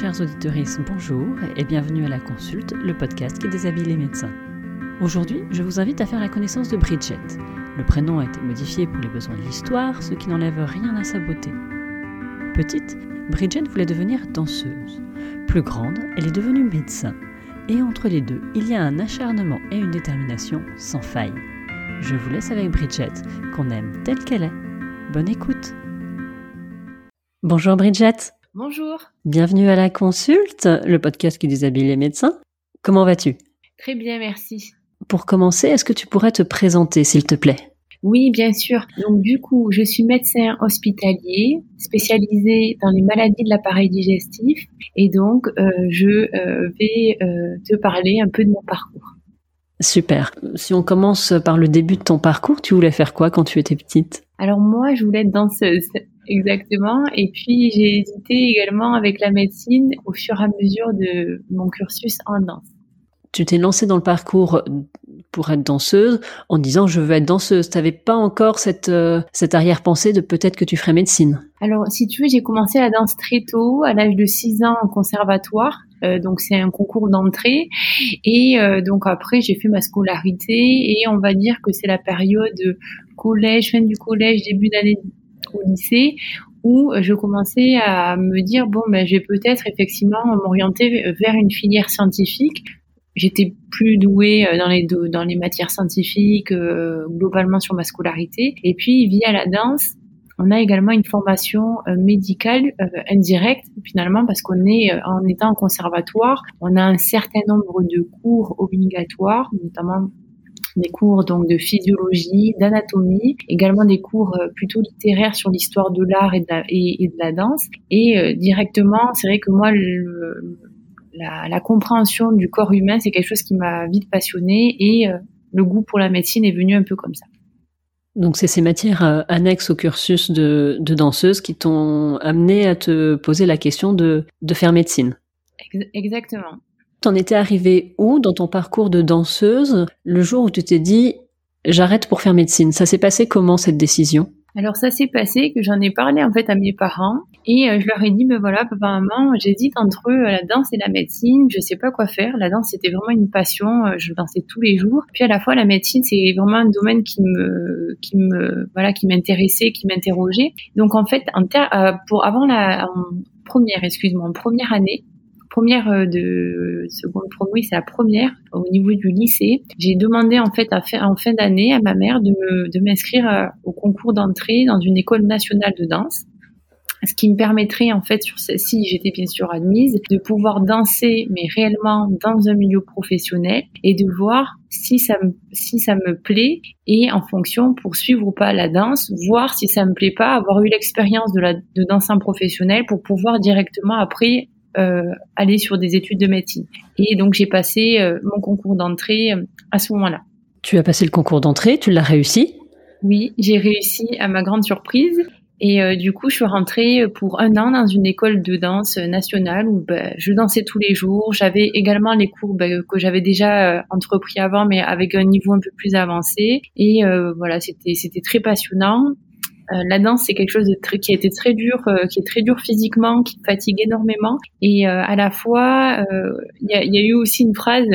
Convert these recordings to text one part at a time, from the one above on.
Chers auditeurs, bonjour et bienvenue à la consulte, le podcast qui déshabille les médecins. Aujourd'hui, je vous invite à faire la connaissance de Bridget. Le prénom a été modifié pour les besoins de l'histoire, ce qui n'enlève rien à sa beauté. Petite, Bridget voulait devenir danseuse. Plus grande, elle est devenue médecin. Et entre les deux, il y a un acharnement et une détermination sans faille. Je vous laisse avec Bridget, qu'on aime telle qu'elle est. Bonne écoute. Bonjour Bridget. Bonjour. Bienvenue à la consulte, le podcast qui déshabille les médecins. Comment vas-tu? Très bien, merci. Pour commencer, est-ce que tu pourrais te présenter, s'il te plaît? Oui, bien sûr. Donc du coup, je suis médecin hospitalier spécialisé dans les maladies de l'appareil digestif et donc euh, je euh, vais euh, te parler un peu de mon parcours. Super. Si on commence par le début de ton parcours, tu voulais faire quoi quand tu étais petite? Alors moi, je voulais être danseuse. Exactement. Et puis j'ai hésité également avec la médecine au fur et à mesure de mon cursus en danse. Tu t'es lancée dans le parcours pour être danseuse en disant je veux être danseuse. Tu n'avais pas encore cette, euh, cette arrière-pensée de peut-être que tu ferais médecine? Alors si tu veux, j'ai commencé la danse très tôt, à l'âge de 6 ans en conservatoire. Euh, donc c'est un concours d'entrée et euh, donc après j'ai fait ma scolarité et on va dire que c'est la période collège, fin du collège, début d'année lycée où je commençais à me dire bon ben je vais peut-être effectivement m'orienter vers une filière scientifique. J'étais plus douée euh, dans les dans les matières scientifiques euh, globalement sur ma scolarité et puis via la danse on a également une formation euh, médicale indirecte finalement parce qu'on est en étant en conservatoire, on a un certain nombre de cours obligatoires, notamment des cours donc de physiologie, d'anatomie, également des cours euh, plutôt littéraires sur l'histoire de l'art et, de la danse. Et euh, directement, c'est vrai que moi, la, compréhension du corps humain, c'est quelque chose qui m'a vite passionnée et euh, le goût pour la médecine est venu un peu comme ça. Donc c'est ces matières annexes au cursus de, danseuse qui t'ont amené à te poser la question de, de faire médecine. Exactement. T'en étais arrivée où dans ton parcours de danseuse le jour où tu t'es dit j'arrête pour faire médecine? Ça s'est passé comment cette décision? Alors ça s'est passé que j'en ai parlé en fait à mes parents et euh, je leur ai dit ben voilà papa maman j'hésite entre euh, la danse et la médecine je sais pas quoi faire. La danse c'était vraiment une passion euh, je dansais tous les jours. Puis à la fois la médecine c'est vraiment un domaine qui me qui me voilà qui m'intéressait qui m'interrogeait. Donc en fait pour avant la première excuse-moi en première année première euh, de seconde promo, c'est la première au niveau du lycée. J'ai demandé en fait en fin d'année à ma mère de m'inscrire euh, au concours d'entrée dans une école nationale de danse ce qui me permettrait en fait si j'étais bien sûr admise de pouvoir danser mais réellement dans un milieu professionnel et de voir si ça me si ça me plaît et en fonction poursuivre ou pas la danse voir si ça me plaît pas avoir eu l'expérience de la de danse professionnel pour pouvoir directement après aller sur des études de médecine. Et donc j'ai passé euh, mon concours d'entrée euh, à ce moment-là. Tu as passé le concours d'entrée, tu l'as réussi? Oui, j'ai réussi à ma grande surprise. Et du coup, je suis rentrée pour un an dans une école de danse nationale où ben, je dansais tous les jours. J'avais également les cours ben, que j'avais déjà entrepris avant, mais avec un niveau un peu plus avancé. Et voilà, c'était c'était très passionnant. Euh, la danse, c'est quelque chose de très, qui a été très dur, euh, qui est très dur physiquement, qui fatigue énormément. Et euh, à la fois, il y a, y, a, eu aussi une phrase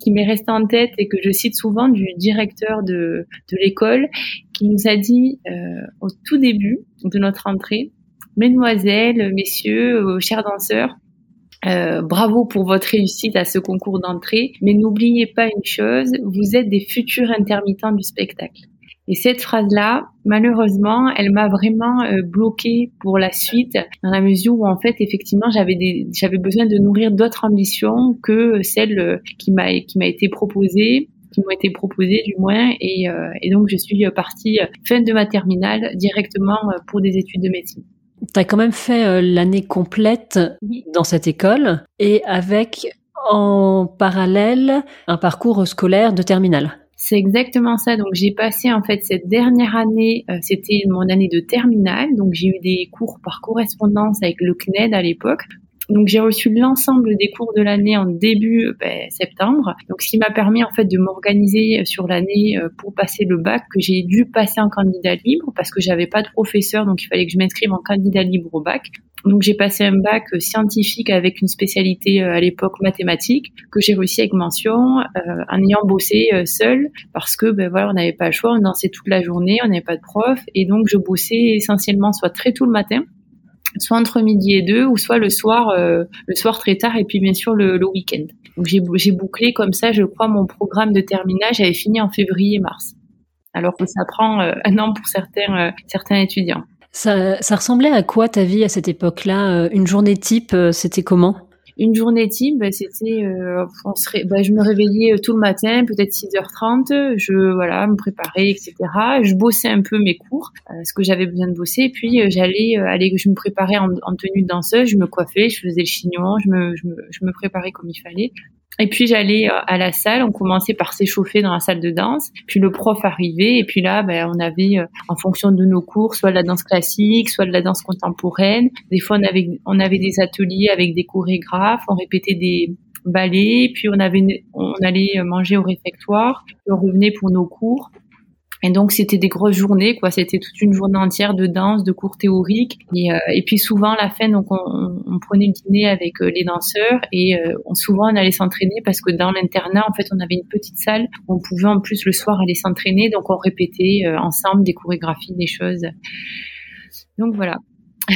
qui m'est restée en tête et que je cite souvent du directeur de, de l'école, qui nous a dit au tout début de notre entrée, Mesdemoiselles, messieurs, chers danseurs, euh, bravo pour votre réussite à ce concours d'entrée, mais n'oubliez pas une chose, vous êtes des futurs intermittents du spectacle. Et cette phrase-là, malheureusement, elle m'a vraiment euh, bloquée pour la suite, dans la mesure où en fait, effectivement, j'avais des, j'avais besoin de nourrir d'autres ambitions que celles euh, qui m'a qui m'a été proposée qui m'ont été proposées du moins et, euh, et donc je suis partie fin de ma terminale directement pour des études de médecine. Tu as quand même fait l'année complète dans cette école et avec en parallèle un parcours scolaire de terminale. C'est exactement ça. Donc j'ai passé en fait cette dernière année, euh, c'était mon année de terminale, donc j'ai eu des cours par correspondance avec le CNED à l'époque. Donc j'ai reçu l'ensemble des cours de l'année en début ben, septembre. Donc ce qui m'a permis en fait de m'organiser sur l'année pour passer le bac que j'ai dû passer en candidat libre parce que j'avais pas de professeur donc il fallait que je m'inscrive en candidat libre au bac. Donc j'ai passé un bac scientifique avec une spécialité à l'époque mathématique que j'ai réussi avec mention en ayant bossé seul parce que ben voilà on n'avait pas le choix, on dansait toute la journée, on n'avait pas de prof et donc je bossais essentiellement soit très tôt le matin soit entre midi et deux, ou soit le soir, euh, le soir très tard, et puis bien sûr le, le week-end. Donc j'ai bouclé comme ça, je crois, mon programme de terminage avait fini en février-mars, alors que ça prend euh, un an pour certains, euh, certains étudiants. Ça, ça ressemblait à quoi ta vie à cette époque-là? Une journée type, c'était comment? Une journée type, bah, c'était, euh, bah, je me réveillais euh, tout le matin, peut-être 6h30, je voilà, me préparais, etc. Je bossais un peu mes cours, euh, ce que j'avais besoin de bosser, puis euh, j'allais aller, je me préparais en, en, tenue de danseuse, je me coiffais, je faisais le chignon, je me, je me préparais comme il fallait. Et puis j'allais euh, à la salle, on commençait par s'échauffer dans la salle de danse, puis le prof arrivait, et puis là, ben, on avait, euh, en fonction de nos cours, soit de la danse classique, soit de la danse contemporaine. Des fois, on avait, on avait des ateliers avec des chorégraphes, on répétait des ballets, puis on avait, on allait manger au réfectoire, on revenait pour nos cours. Et donc c'était des grosses journées, quoi. C'était toute une journée entière de danse, de cours théoriques. Et, euh, et puis souvent la fin, donc on, on, prenait le dîner avec euh, les danseurs et euh, souvent on allait s'entraîner parce que dans l'internat, en fait, on avait une petite salle où on pouvait en plus le soir aller s'entraîner. Donc on répétait ensemble des chorégraphies, des choses. Donc voilà.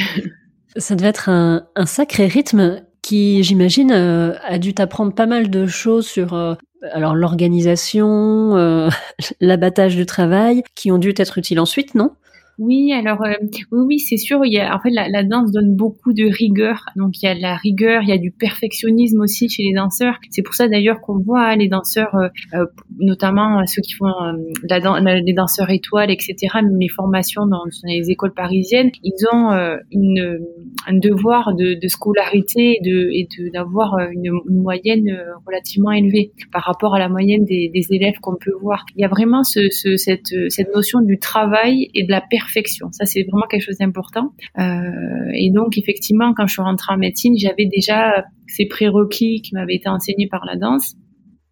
Ça devait être un, un sacré rythme qui, j'imagine, a dû t'apprendre pas mal de choses sur alors l'organisation, euh, l'abattage du travail, qui ont dû être utiles ensuite, non? Oui, alors euh, oui, oui, c'est sûr. Il y a, en fait, la, la, danse donne beaucoup de rigueur. Donc il y a de la rigueur, il y a du perfectionnisme aussi chez les danseurs. C'est pour ça d'ailleurs qu'on voit hein, les danseurs, euh, euh notamment ceux qui font euh, la, les danseurs étoiles, etc. Même les formations dans, les écoles parisiennes, ils ont une, un devoir de, de scolarité et de d'avoir une, une, moyenne relativement élevée par rapport à la moyenne des, des élèves qu'on peut voir. Il y a vraiment ce, ce, cette, cette notion du travail et de la perfection Ça, c'est vraiment quelque chose d'important. Euh, et donc, effectivement, quand je suis rentrée en médecine, j'avais déjà ces prérequis qui m'avaient été enseignés par la danse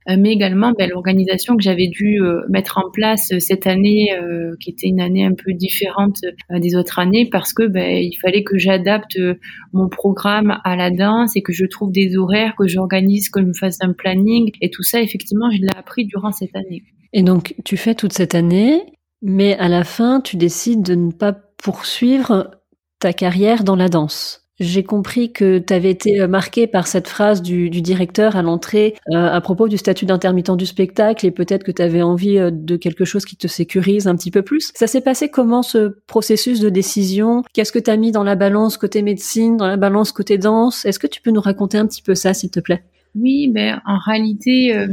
euh, mais également ben, l'organisation que j'avais dû euh, mettre en place cette année, qui était une année un peu différente des autres années, parce que ben, il fallait que j'adapte mon programme à la danse et que je trouve des horaires, que j'organise, que je me fasse un planning, et tout ça, effectivement, je l'ai appris durant cette année. Et donc, tu fais toute cette année, mais à la fin, tu décides de ne pas poursuivre ta carrière dans la danse. J'ai compris que tu avais été marqué par cette phrase du, du directeur à l'entrée euh, à propos du statut d'intermittent du spectacle et peut-être que tu avais envie euh, de quelque chose qui te sécurise un petit peu plus. Ça s'est passé comment ce processus de décision? Qu'est-ce que tu as mis dans la balance côté médecine, dans la balance côté danse? Est-ce que tu peux nous raconter un petit peu ça, s'il te plaît? Oui, ben en réalité, euh,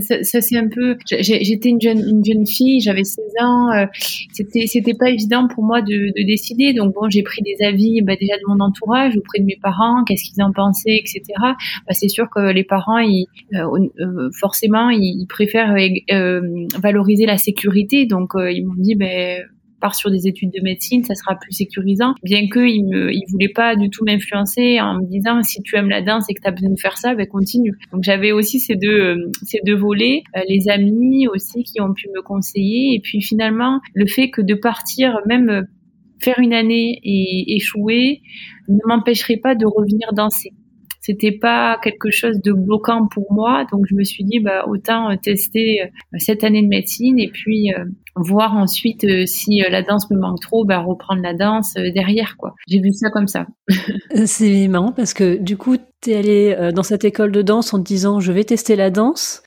ça, ça c'est un peu. J'étais une jeune, une jeune fille, j'avais 16 ans. Euh, c'était, c'était pas évident pour moi de, de décider. Donc bon, j'ai pris des avis bah, déjà de mon entourage, auprès de mes parents, qu'est-ce qu'ils en pensaient, etc. Bah, c'est sûr que les parents, ils, euh, euh, forcément, ils, préfèrent valoriser la sécurité. Donc ils m'ont dit, ben part sur des études de médecine, ça sera plus sécurisant. Bien qu'il me, il voulait pas du tout m'influencer en me disant si tu aimes la danse et que tu as besoin de faire ça, ben continue. Donc j'avais aussi ces deux, euh, ces deux volets, euh, les amis aussi qui ont pu me conseiller et puis finalement le fait que de partir même euh, faire une année et échouer ne m'empêcherait pas de revenir danser c'était pas quelque chose de bloquant pour moi. Donc je me suis dit bah autant tester cette année de médecine et puis voir ensuite euh, si euh, la danse me manque trop, bah, reprendre la danse euh, derrière quoi. J'ai vu ça comme ça. C'est marrant parce que du coup, tu es allé dans cette école de danse en te disant je vais tester la danse.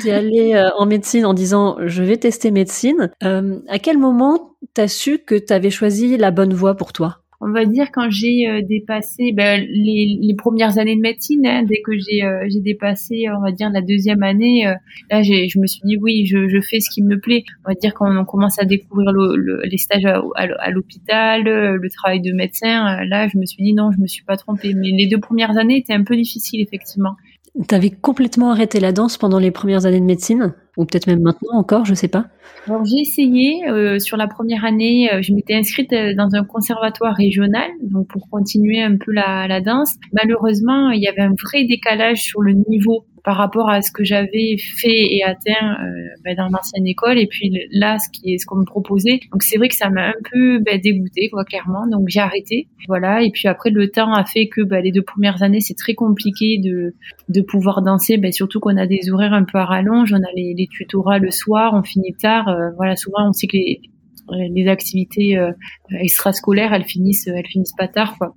Tu es allé en médecine en disant je vais tester médecine. à quel moment tu as su que tu avais choisi la bonne voie pour toi? On va dire quand j'ai euh, dépassé ben, les, les, premières années de médecine, hein, dès que j'ai euh, dépassé, on va dire la deuxième année, euh, là je me suis dit oui, je, je, fais ce qui me plaît. On va dire quand on commence à découvrir le, les stages à, à, l'hôpital, le travail de médecin, là je me suis dit non, je me suis pas trompée. Mais les deux premières années étaient un peu difficiles effectivement. T'avais complètement arrêté la danse pendant les premières années de médecine? Ou peut-être même maintenant encore, je sais pas. Alors j'ai essayé euh, sur la première année, euh, je m'étais inscrite euh, dans un conservatoire régional, donc pour continuer un peu la, la danse. Malheureusement, il y avait un vrai décalage sur le niveau par rapport à ce que j'avais fait et atteint euh, ben, dans l'ancienne école. Et puis là ce qui est ce qu'on me proposait. Donc c'est vrai que ça m'a un peu ben, dégoûté quoi clairement. Donc j'ai arrêté. Voilà. Et puis après le temps a fait que ben, les deux premières années c'est très compliqué de de pouvoir danser. Surtout qu'on a des horaires un peu à rallonge. On a les, les tutorats le soir on finit tard euh, voilà souvent on sait que les les activités euh, extrascolaires elles finissent elles finissent pas tard quoi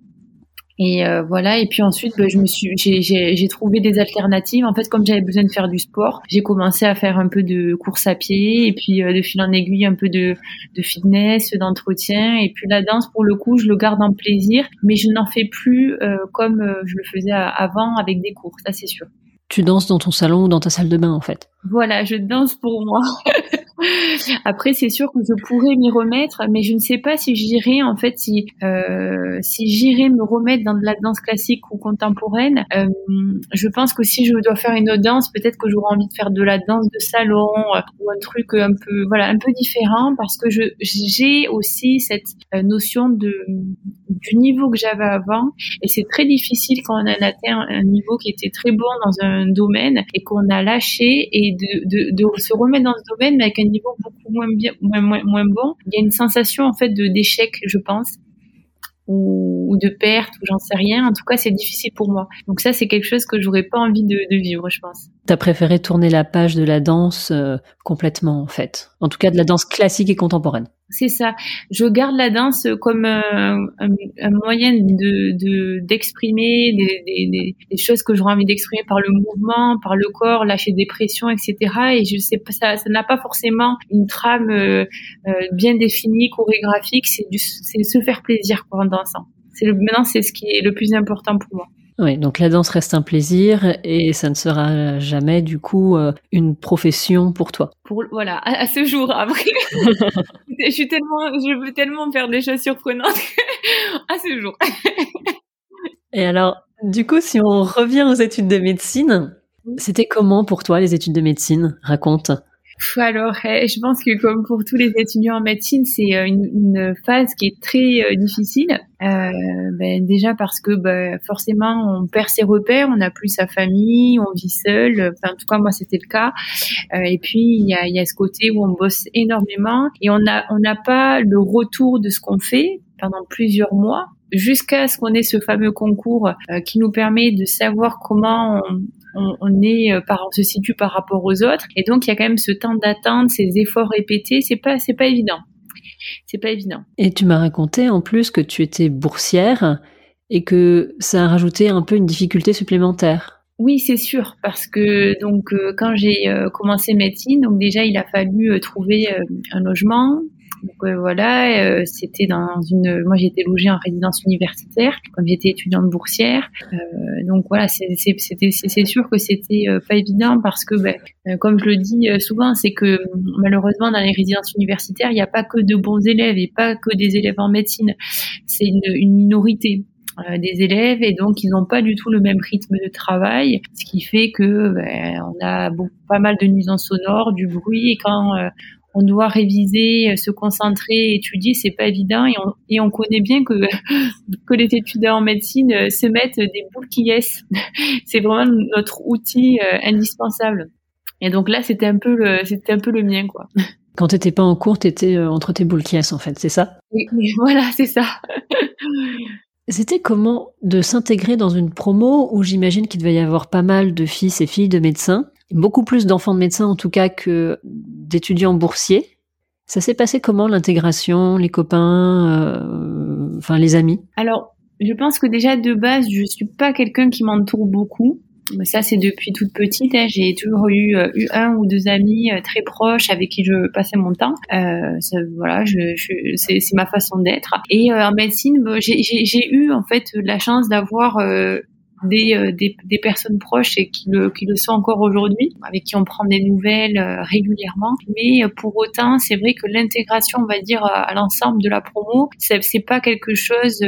et euh, voilà. Et puis ensuite, bah, je me suis, j'ai trouvé des alternatives. En fait, comme j'avais besoin de faire du sport, j'ai commencé à faire un peu de course à pied et puis euh, de fil en aiguille un peu de, de fitness, d'entretien. Et puis la danse, pour le coup, je le garde en plaisir, mais je n'en fais plus euh, comme je le faisais avant avec des cours. Ça, c'est sûr. Tu danses dans ton salon ou dans ta salle de bain, en fait. Voilà, je danse pour moi. Après, c'est sûr que je pourrais m'y remettre, mais je ne sais pas si j'irai en fait si euh, si j'irai me remettre dans de la danse classique ou contemporaine. Euh, je pense que si je dois faire une autre danse, peut-être que j'aurai envie de faire de la danse de salon euh, ou un truc un peu voilà un peu différent parce que je j'ai aussi cette notion de du niveau que j'avais avant et c'est très difficile quand on a atteint un niveau qui était très bon dans un domaine et qu'on a lâché et de, de, de se remettre dans ce domaine mais avec un niveau beaucoup moins bien, moins, moins, moins bon, il y a une sensation en fait de d'échec, je pense ou, de perte ou j'en sais rien. En tout cas, c'est difficile pour moi. Donc ça, c'est quelque chose que j'aurais pas envie de, de, vivre, je pense. T'as préféré tourner la page de la danse euh, complètement, en fait. En tout cas, de la danse classique et contemporaine. C'est ça. Je garde la danse comme euh, un, moyen de d'exprimer des, des, des, choses que j'aurais envie d'exprimer par le mouvement, par le corps, lâcher des pressions, etc. Et je sais pas, ça, n'a pas forcément une trame euh, bien définie, chorégraphique. C'est se faire plaisir quoi, en dansant. C'est maintenant, c'est ce qui est le plus important pour moi. Oui, donc la danse reste un plaisir et ça ne sera jamais du coup euh, une profession pour toi. Pour voilà, à, ce jour après, je suis tellement, je veux tellement faire des choses surprenantes à ce jour. et alors, du coup, si on revient aux études de médecine, c'était comment pour toi les études de médecine? Raconte. Alors, eh, je pense que comme pour tous les étudiants en médecine, c'est euh, une, phase qui est très euh, difficile. Euh, ben, déjà parce que ben, forcément, on perd ses repères, on n'a plus sa famille, on vit seul. Enfin, en tout cas, moi, c'était le cas. et puis, il y a, y a ce côté où on bosse énormément et on n'a on n'a pas le retour de ce qu'on fait pendant plusieurs mois jusqu'à ce qu'on ait ce fameux concours qui nous permet de savoir comment on, est euh, par, on se situe par rapport aux autres. Et donc, il y a quand même ce temps d'attente, ces efforts répétés. C'est pas, c'est pas évident. C'est pas évident. Et tu m'as raconté en plus que tu étais boursière et que ça a rajouté un peu une difficulté supplémentaire. Oui, c'est sûr, parce que donc euh, quand j'ai euh, commencé médecine, donc déjà il a fallu trouver un logement, donc euh, voilà, euh, c'était dans une. Moi, j'étais logée en résidence universitaire, comme j'étais étudiante boursière. Euh, donc voilà, c'est sûr que c'était pas évident parce que, ben, comme je le dis souvent, c'est que malheureusement dans les résidences universitaires, il n'y a pas que de bons élèves et pas que des élèves en médecine. C'est une, une minorité des élèves et donc ils n'ont pas du tout le même rythme de travail, ce qui fait que ben, on a pas mal de nuisances sonores, du bruit et quand on doit réviser, euh, se concentrer, étudier, c'est pas évident et on, et on connaît bien que que les étudiants en médecine euh, se mettent des boules qui yes. c'est vraiment notre outil euh, indispensable. Et donc là, c'était un peu le c'était un peu le mien quoi. Quand t'étais pas en cours, t'étais entre tes boules qui en fait, c'est ça? Oui, voilà, c'est ça. C'était comment de s'intégrer dans une promo où j'imagine qu'il devait y avoir pas mal de fils et filles de médecins? Beaucoup plus d'enfants de médecins en tout cas que d'étudiants boursiers. Ça s'est passé comment l'intégration, les copains, euh, enfin les amis? Alors, je pense que déjà de base, je suis pas quelqu'un qui m'entoure beaucoup. Mais ça, c'est depuis toute petite. Hein. J'ai toujours eu, euh, eu, un ou deux amis euh, très proches avec qui je passais mon temps. Euh, voilà, je, c'est, ma façon d'être. Et en médecine, j'ai, eu en fait la chance d'avoir des, des, des, personnes proches et qui le, qui le sont encore aujourd'hui, avec qui on prend des nouvelles régulièrement. Mais pour autant, c'est vrai que l'intégration, on va dire, à l'ensemble de la promo, c'est pas quelque chose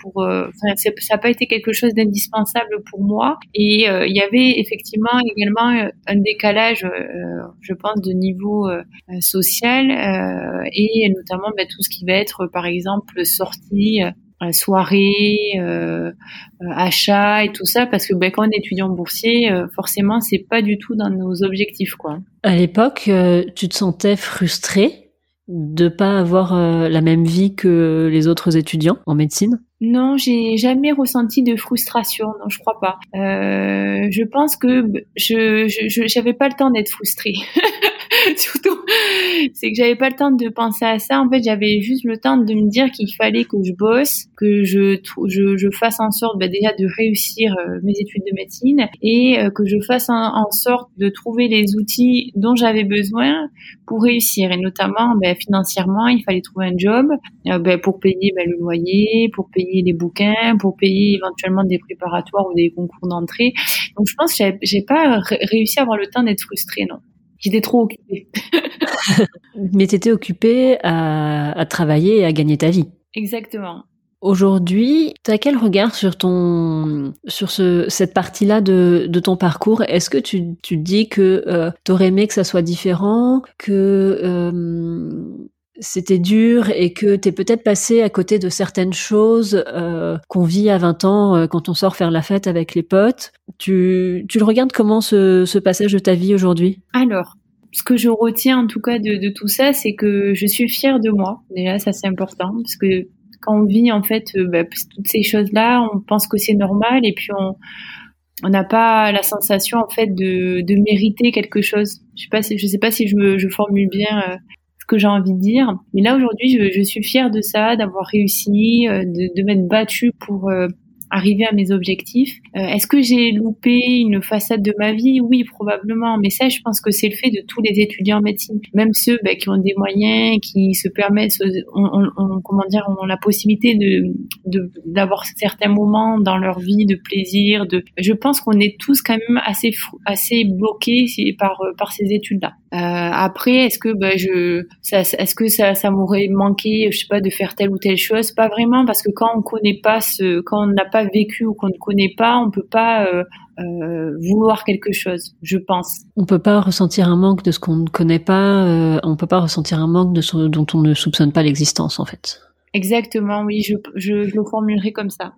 pour, enfin, ça n'a pas été quelque chose d'indispensable pour moi. Et il y avait effectivement également un décalage, je pense, de niveau social et notamment ben, tout ce qui va être, par exemple, sortie euh, soirée, euh, euh, achat et tout ça, parce que ben, quand on est étudiant boursier, euh, forcément, c'est pas du tout dans nos objectifs, quoi. À l'époque, tu te sentais frustrée de pas avoir la même vie que les autres étudiants en médecine? Non, j'ai jamais ressenti de frustration. Non, je crois pas. je pense que je j'avais pas le temps d'être frustrée. surtout, c'est que j'avais pas le temps de penser à ça. En fait, j'avais juste le temps de me dire qu'il fallait que je bosse, que je, fasse en sorte bah, déjà de réussir euh, mes études de médecine et euh, que je fasse en, sorte de trouver les outils dont j'avais besoin pour réussir. Et notamment, bah, financièrement, il fallait trouver un job euh, bah, pour payer le loyer, pour payer les bouquins, pour payer éventuellement des préparatoires ou des concours d'entrée. Donc, je pense que j'ai pas réussi à avoir le temps d'être frustrée, non. J'étais trop occupée. Mais tu étais occupée à, travailler et à gagner ta vie. Exactement. Aujourd'hui, tu as quel regard sur ton sur ce, cette partie-là de, de ton parcours? Est-ce que tu, tu dis que euh, tu aurais aimé que ça soit différent, que euh, c'était dur et que tu es peut-être passé à côté de certaines choses euh, qu'on vit à 20 ans euh, quand on sort faire la fête avec les potes. Tu, tu le regardes comment ce, ce passage de ta vie aujourd'hui? Alors, ce que je retiens en tout cas de, de tout ça, c'est que je suis fière de moi. Déjà, ça c'est important parce que quand on vit en fait euh, bah, toutes ces choses-là, on pense que c'est normal et puis on on n'a pas la sensation en fait de, de mériter quelque chose. Je sais pas si je sais pas si je, je formule bien que j'ai envie de dire. Mais là aujourd'hui, je, je, suis fière de ça, d'avoir réussi, euh, de, de m'être battue pour euh, arriver à mes objectifs. Euh, est-ce que j'ai loupé une façade de ma vie? Oui, probablement. Mais ça, je pense que c'est le fait de tous les étudiants en médecine, même ceux bah, qui ont des moyens, qui se permettent, on, comment dire, ont la possibilité de d'avoir certains moments dans leur vie de plaisir. De, je pense qu'on est tous quand même assez assez bloqués par par ces études-là. Euh, après, est-ce que bah, je, ça, est-ce que ça, ça m'aurait manqué, je sais pas, de faire telle ou telle chose? Pas vraiment, parce que quand on connaît pas ce, quand on n'a pas vécu ou qu'on ne connaît pas, on peut pas euh, euh, vouloir quelque chose, je pense. On peut pas ressentir un manque de ce qu'on ne connaît pas. Euh, on peut pas ressentir un manque de ce dont on ne soupçonne pas l'existence, en fait. Exactement, oui, je, je, je le formulerai comme ça.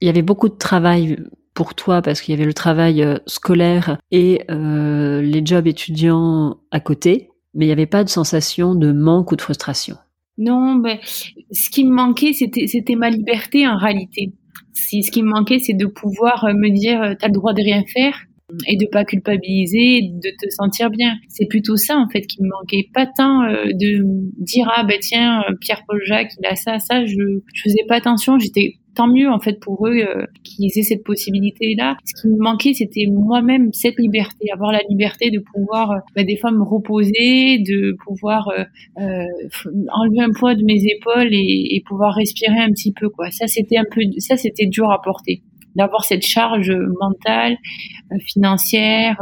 Il y avait beaucoup de travail pour toi parce qu'il y avait le travail euh, scolaire et euh, les jobs étudiants à côté, mais il n'y avait pas de sensation de manque ou de frustration. Non, ben, ce qui me manquait, c'était, ma liberté en réalité. Ce qui me manquait, c'est de pouvoir euh, me dire, tu as le droit de rien faire et de pas culpabiliser, de te sentir bien. C'est plutôt ça en fait qui me manquait, pas tant de dire ah ben tiens Pierre Paul Jacques il a ça ça, je je faisais pas attention, j'étais tant mieux en fait pour eux euh, qu'ils aient cette possibilité là. Ce qui me manquait, c'était moi-même cette liberté, avoir la liberté de pouvoir euh, bah, des fois me reposer, de pouvoir euh, enlever un poids de mes épaules et, et, pouvoir respirer un petit peu quoi. Ça c'était un peu, ça c'était dur à porter d'avoir cette charge mentale, financière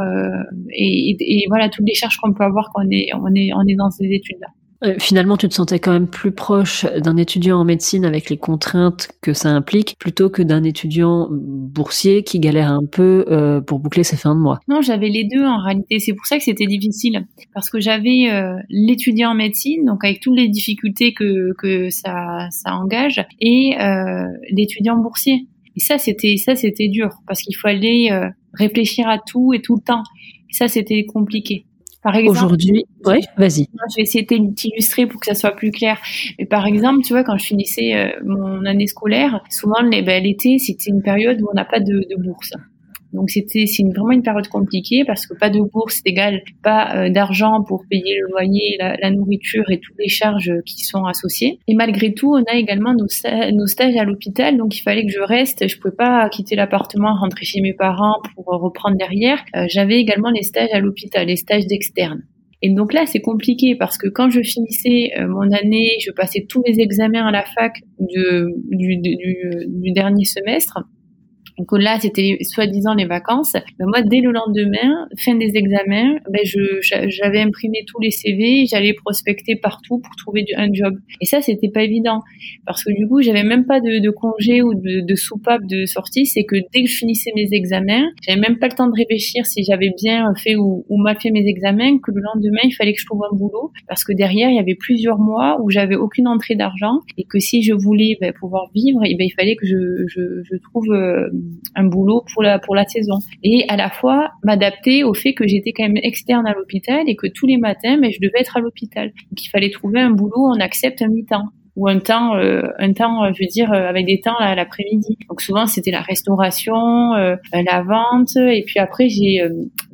et, et, voilà toutes les charges qu'on peut avoir quand on est on est on est dans ces études là. Euh, finalement, tu te sentais quand même plus proche d'un étudiant en médecine avec les contraintes que ça implique, plutôt que d'un étudiant boursier qui galère un peu euh, pour boucler ses fins de mois. Non, j'avais les deux en réalité. C'est pour ça que c'était difficile, parce que j'avais euh, l'étudiant en médecine, donc avec toutes les difficultés que, que ça, ça engage, et l'étudiant boursier. Et ça, c'était ça, c'était dur, parce qu'il fallait réfléchir à tout et tout le temps. Et ça, c'était compliqué. Par exemple, aujourd'hui, ouais, vas-y. Je vais essayer de t'illustrer pour que ça soit plus clair. Mais par exemple, tu vois, quand je finissais euh, mon année scolaire, souvent ben, l'été, c'était une période où on n'a pas de, de bourse. Donc c'était c'est vraiment une période compliquée parce que pas de bourse égale pas euh, d'argent pour payer le loyer, la, nourriture et toutes les charges qui sont associées. Et malgré tout, on a également nos, stages à l'hôpital, donc il fallait que je reste. Je pouvais pas quitter l'appartement, rentrer chez mes parents pour reprendre derrière. Euh, j'avais également les stages à l'hôpital, les stages d'externe. Et donc là, c'est compliqué parce que quand je finissais euh, mon année, je passais tous mes examens à la fac du dernier semestre que là c'était soi-disant les vacances. Ben moi, dès le lendemain, fin des examens, ben je j'avais imprimé tous les CV, j'allais prospecter partout pour trouver un job. Et ça, c'était pas évident parce que du coup, j'avais même pas de, de congé ou de, de soupape de sortie. C'est que dès que je finissais mes examens, j'avais même pas le temps de réfléchir si j'avais bien fait ou, ou, mal fait mes examens. Que le lendemain, il fallait que je trouve un boulot parce que derrière, il y avait plusieurs mois où j'avais aucune entrée d'argent et que si je voulais ben, pouvoir vivre, et ben il fallait que je, je, je trouve euh, un boulot pour la pour la saison. Et à la fois m'adapter au fait que j'étais quand même externe à l'hôpital et que tous les matins ben, je devais être à l'hôpital. Donc il fallait trouver un boulot on accepte un mi-temps ou un temps euh, un temps je veux dire avec des temps à l'après-midi. Donc souvent c'était la restauration euh, la vente. Et puis après j'ai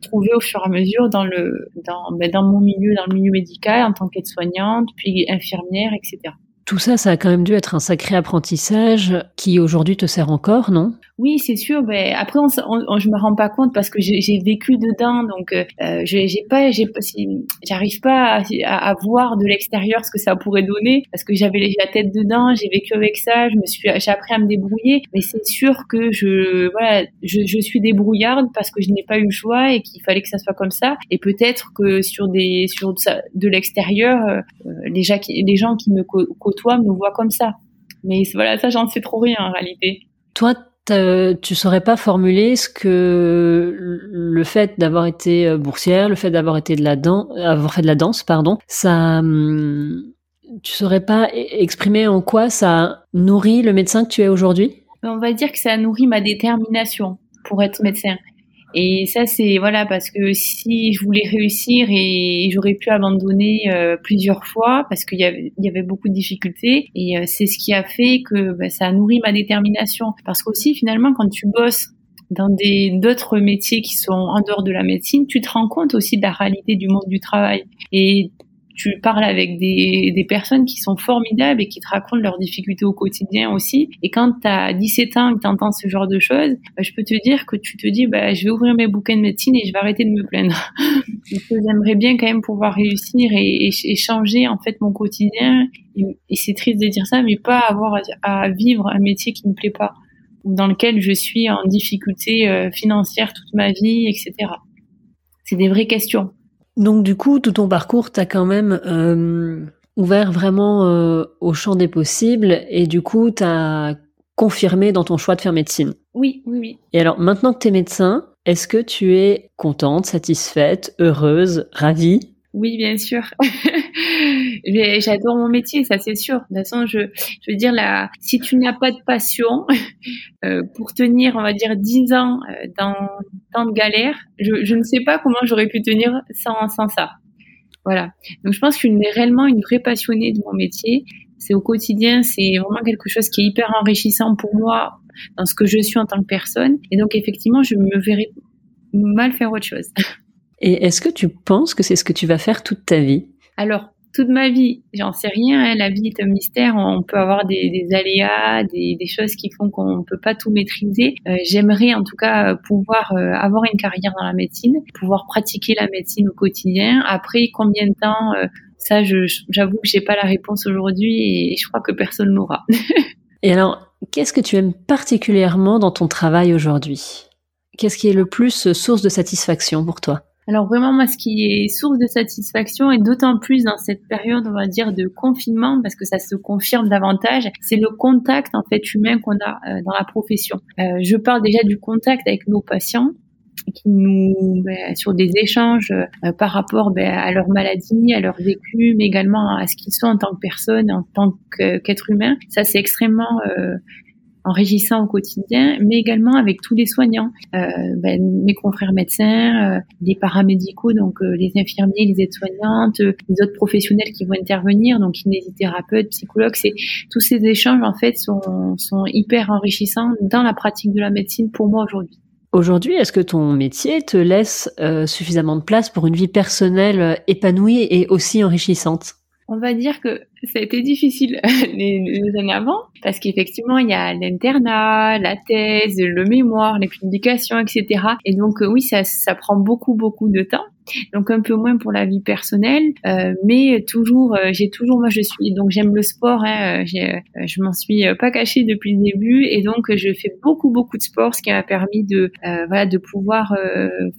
trouvé au fur et à mesure dans le dans ben, dans mon milieu dans le milieu médical en tant qu'aide-soignante puis infirmière etc tout ça, ça a quand même dû être un sacré apprentissage qui aujourd'hui te sert encore, non? Oui, c'est sûr. Ben après, on, on, je me rends pas compte parce que j'ai vécu dedans, donc euh, j'ai pas, j'arrive pas à, à, voir de l'extérieur ce que ça pourrait donner parce que j'avais la tête dedans, j'ai vécu avec ça, je me suis, j'ai appris à me débrouiller. Mais c'est sûr que je, voilà, je, je suis débrouillarde parce que je n'ai pas eu le choix et qu'il fallait que ça soit comme ça. Et peut-être que sur des, sur de l'extérieur, euh, les, gens qui, les gens qui me toi me voit comme ça. Mais voilà, ça, j'en sais trop rien en réalité. Toi, tu saurais pas formuler ce que le fait d'avoir été euh, boursière, le fait d'avoir été de la danse, avoir fait de la danse, pardon, ça, hum, tu saurais pas e-, exprimer en quoi ça nourrit le médecin que tu es aujourd'hui? On va dire que ça nourrit ma détermination pour être médecin. Et ça, c'est voilà parce que si je voulais réussir et j'aurais pu abandonner euh, plusieurs fois parce qu'il y avait, y avait beaucoup de difficultés et euh, c'est ce qui a fait que bah, ça a nourri ma détermination. Parce qu'aussi finalement, quand tu bosses dans des d'autres métiers qui sont en dehors de la médecine, tu te rends compte aussi de la réalité du monde du travail et tu parles avec des, des, personnes qui sont formidables et qui te racontent leurs difficultés au quotidien aussi. Et quand tu as 17 ans et que tu entends ce genre de choses, bah, je peux te dire que tu te dis, bah, je vais ouvrir mes bouquins de médecine et je vais arrêter de me plaindre. J'aimerais bien quand même pouvoir réussir et, et, changer en fait mon quotidien. Et, c'est triste de dire ça, mais pas avoir à, vivre un métier qui me plaît pas ou dans lequel je suis en difficulté euh, financière toute ma vie, etc. C'est des vraies questions. Donc du coup, tout ton parcours t'a quand même euh, ouvert vraiment euh, au champ des possibles et du coup, t'as confirmé dans ton choix de faire médecine. Oui, oui, oui. Et alors maintenant que tu es médecin, est-ce que tu es contente, satisfaite, heureuse, ravie? Oui, bien sûr. J'adore mon métier, ça c'est sûr. De toute façon, je, je veux dire, là, si tu n'as pas de passion euh, pour tenir, on va dire, 10 ans euh, dans tant de galères, je, je ne sais pas comment j'aurais pu tenir sans, sans ça. Voilà. Donc je pense je suis réellement une vraie passionnée de mon métier. C'est au quotidien, c'est vraiment quelque chose qui est hyper enrichissant pour moi dans ce que je suis en tant que personne. Et donc effectivement, je me verrais mal faire autre chose. Et est-ce que tu penses que c'est ce que tu vas faire toute ta vie? Alors, toute ma vie, j'en sais rien. Hein, la vie est un mystère. On peut avoir des, des aléas, des, des, choses qui font qu'on ne peut pas tout maîtriser. Euh, J'aimerais en tout cas pouvoir euh, avoir une carrière dans la médecine, pouvoir pratiquer la médecine au quotidien. Après, combien de temps euh, Ça, j'avoue que j'ai pas la réponse aujourd'hui et je crois que personne n'aura. et alors, qu'est-ce que tu aimes particulièrement dans ton travail aujourd'hui? Qu'est-ce qui est le plus source de satisfaction pour toi? Alors vraiment, moi, ce qui est source de satisfaction, et d'autant plus dans cette période, on va dire, de confinement, parce que ça se confirme davantage, c'est le contact en fait humain qu'on a euh, dans la profession. Euh, je parle déjà du contact avec nos patients, qui nous ben, sur des échanges euh, par rapport ben, à leur maladie, à leur vécu, mais également à ce qu'ils sont en tant que personne, en tant qu'être humain. Ça, c'est extrêmement enrichissant au quotidien, mais également avec tous les soignants, euh, ben, mes confrères médecins, euh, les paramédicaux, donc euh, les infirmiers, les aides-soignantes, euh, les autres professionnels qui vont intervenir, donc kinésithérapeutes, psychologues, c'est tous ces échanges en fait sont, sont hyper enrichissants dans la pratique de la médecine pour moi aujourd'hui. Aujourd'hui, est-ce que ton métier te laisse suffisamment de place pour une vie personnelle épanouie et aussi enrichissante? On va dire que ça a été difficile les, années avant parce qu'effectivement il y a l'internat, la thèse, le mémoire, les publications, etc. Et donc euh, oui, ça, ça prend beaucoup beaucoup de temps. donc un peu moins pour la vie personnelle, euh, mais toujours, euh, j'ai toujours, moi je suis, donc j'aime le sport, hein, je m'en suis pas cachée depuis le début, et donc je fais beaucoup beaucoup de sport, ce qui m'a permis de voilà de pouvoir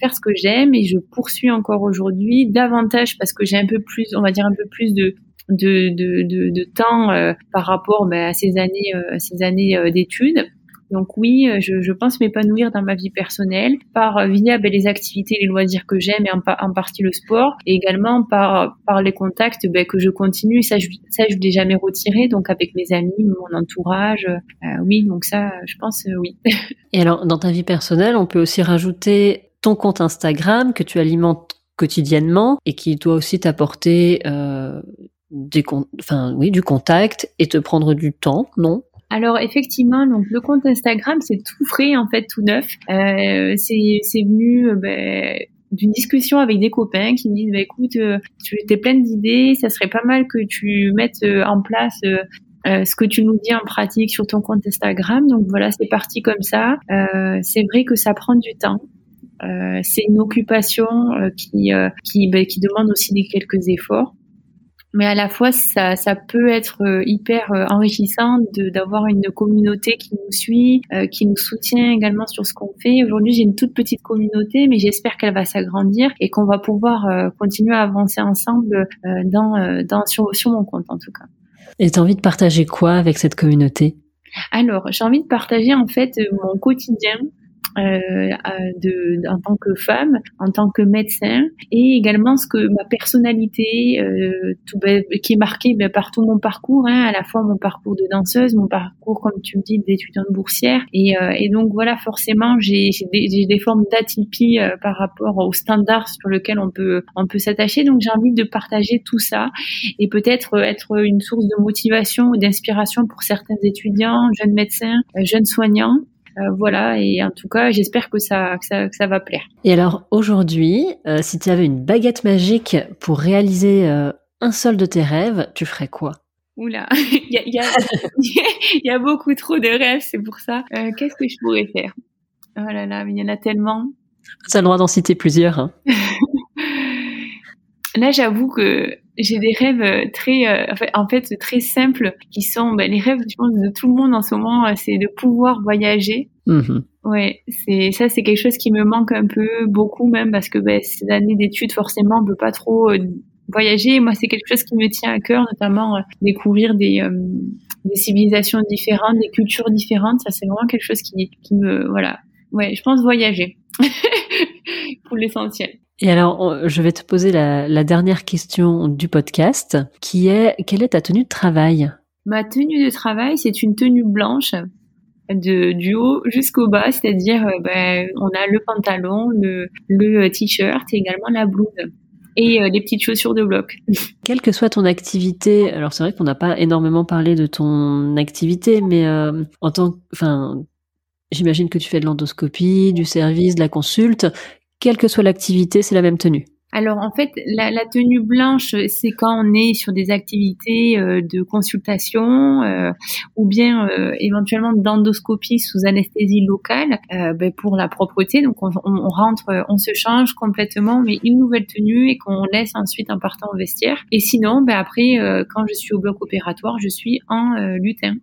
faire ce que j'aime, et je poursuis encore aujourd'hui davantage parce que j'ai un peu plus, on va dire un peu plus de de, de, de, de temps par rapport ben, à ces années, à ces années d'études. Donc oui, euh, je, je pense m'épanouir dans ma vie personnelle par euh, via ben, les activités, les loisirs que j'aime et en, en, partie le sport, et également par par les contacts ben, que je continue. Ça, je, ça, je l'ai jamais retiré. Donc avec mes amis, mon entourage, euh, oui. Donc ça, je pense oui. et alors, dans ta vie personnelle, on peut aussi rajouter ton compte Instagram que tu alimentes quotidiennement et qui doit aussi t'apporter euh, des, enfin oui, du contact et te prendre du temps, non? Alors effectivement, donc le compte Instagram, c'est tout frais en fait, tout neuf. Euh, c'est venu euh, ben, d'une discussion avec des copains qui me disent bah, écoute, euh, tu es plein d'idées, ça serait pas mal que tu mettes euh, en place ce que tu nous dis en pratique sur ton compte Instagram. Donc voilà, c'est parti comme ça. c'est vrai que ça prend du temps. c'est une occupation qui qui, ben, qui demande aussi des quelques efforts mais à la fois ça, ça peut être euh, hyper euh, enrichissant d'avoir une communauté qui nous suit, euh, qui nous soutient également sur ce qu'on fait. Aujourd'hui, j'ai une toute petite communauté, mais j'espère qu'elle va s'agrandir et qu'on va pouvoir continuer à avancer ensemble dans, dans sur, sur mon compte en tout cas. Et tu as envie de partager quoi avec cette communauté? Alors, j'ai envie de partager en fait mon quotidien euh, de, en tant que femme, en tant que médecin, et également ce que ma personnalité, euh, tout, qui est marquée ben, par tout mon parcours, hein, à la fois mon parcours de danseuse, mon parcours, comme tu me dis, d'étudiante boursière, et, euh, et donc voilà, forcément, j'ai des, des, formes d'atypie euh, par rapport aux standards sur lesquels on peut on peut s'attacher. Donc j'ai envie de partager tout ça et peut-être être une source de motivation ou d'inspiration pour certains étudiants, jeunes médecins, jeunes soignants euh, voilà, et en tout cas, j'espère que ça, que ça, que ça va plaire. Et alors aujourd'hui, euh, si tu avais une baguette magique pour réaliser euh, un seul de tes rêves, tu ferais quoi? Oula, il y a, y, a, y a beaucoup trop de rêves, c'est pour ça. Qu'est-ce que je pourrais faire? Oh là là, mais il y en a tellement. Tu as le droit d'en citer plusieurs. Hein. Là, j'avoue que j'ai des rêves très, en fait, très simples, qui sont ben, les rêves, je pense, de tout le monde en ce moment, c'est de pouvoir voyager. Mmh ouais, c'est ça, c'est quelque chose qui me manque un peu, beaucoup même, parce que ben, ces années d'études, forcément, on peut pas trop voyager. Moi, c'est quelque chose qui me tient à cœur, notamment découvrir des, des civilisations différentes, des cultures différentes. Ça, c'est vraiment quelque chose qui, qui me, voilà. Ouais, je pense voyager pour l'essentiel. Et alors, je vais te poser la, dernière question du podcast, qui est quelle est ta tenue de travail? Ma tenue de travail, c'est une tenue blanche de du haut jusqu'au bas, c'est-à-dire euh, ben, on a le pantalon, le, le t-shirt et également la blouse. Et euh, les petites chaussures de bloc. Quelle que soit ton activité, alors c'est vrai qu'on n'a pas énormément parlé de ton activité, mais euh, en tant, enfin, j'imagine que tu fais de l'endoscopie, du service, de la consulte quelle que soit l'activité, c'est la même tenue alors en fait, la, tenue blanche, c'est quand on est sur des activités euh, de consultation euh, ou bien euh, éventuellement d'endoscopie sous anesthésie locale ben, pour la propreté. Donc on, rentre, on se change complètement, mais une nouvelle tenue et qu'on laisse ensuite en partant au vestiaire. Et sinon, ben, après, quand je suis au bloc opératoire, je suis en lutin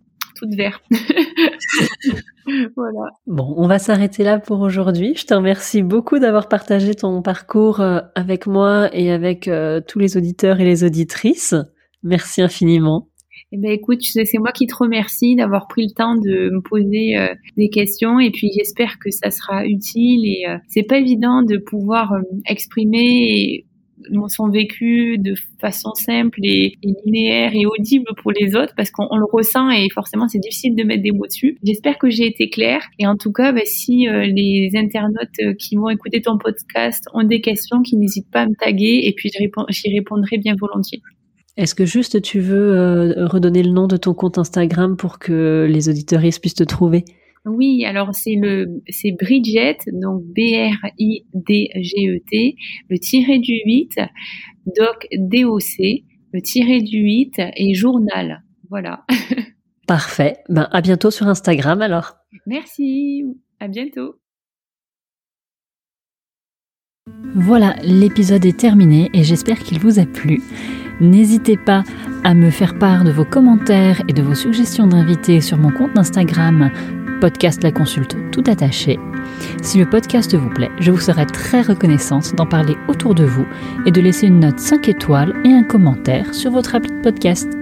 voilà. Bon, on va s'arrêter là pour aujourd'hui. Je te remercie beaucoup d'avoir partagé ton parcours euh, avec moi et avec euh, tous les auditeurs et les auditrices. Merci infiniment. Eh ben écoute, c'est moi qui te remercie d'avoir pris le temps de me poser euh, des questions et puis j'espère que ça sera utile et c'est pas évident de pouvoir exprimer son vécu de façon simple et, linéaire et audible pour les autres parce qu'on le ressent et forcément c'est difficile de mettre des mots dessus. J'espère que j'ai été claire et en tout cas, bah, si euh, les internautes euh, qui vont écouter ton podcast ont des questions, qu'ils n'hésitent pas à me taguer et puis j'y répondrai bien volontiers. Est-ce que juste tu veux euh, redonner le nom de ton compte Instagram pour que les auditeurs puissent te trouver? Oui, alors c'est le c'est Bridget, donc B R I D G E T, le tiré du 8, doc D O C, le tiré du 8 et journal. Voilà. Parfait. Ben à bientôt sur Instagram alors. Merci. À bientôt. Voilà, l'épisode est terminé et j'espère qu'il vous a plu. N'hésitez pas à me faire part de vos commentaires et de vos suggestions d'invités sur mon compte Instagram podcast La Consulte tout attaché. Si le podcast vous plaît, je vous serai très reconnaissante d'en parler autour de vous et de laisser une note 5 étoiles et un commentaire sur votre appli de podcast.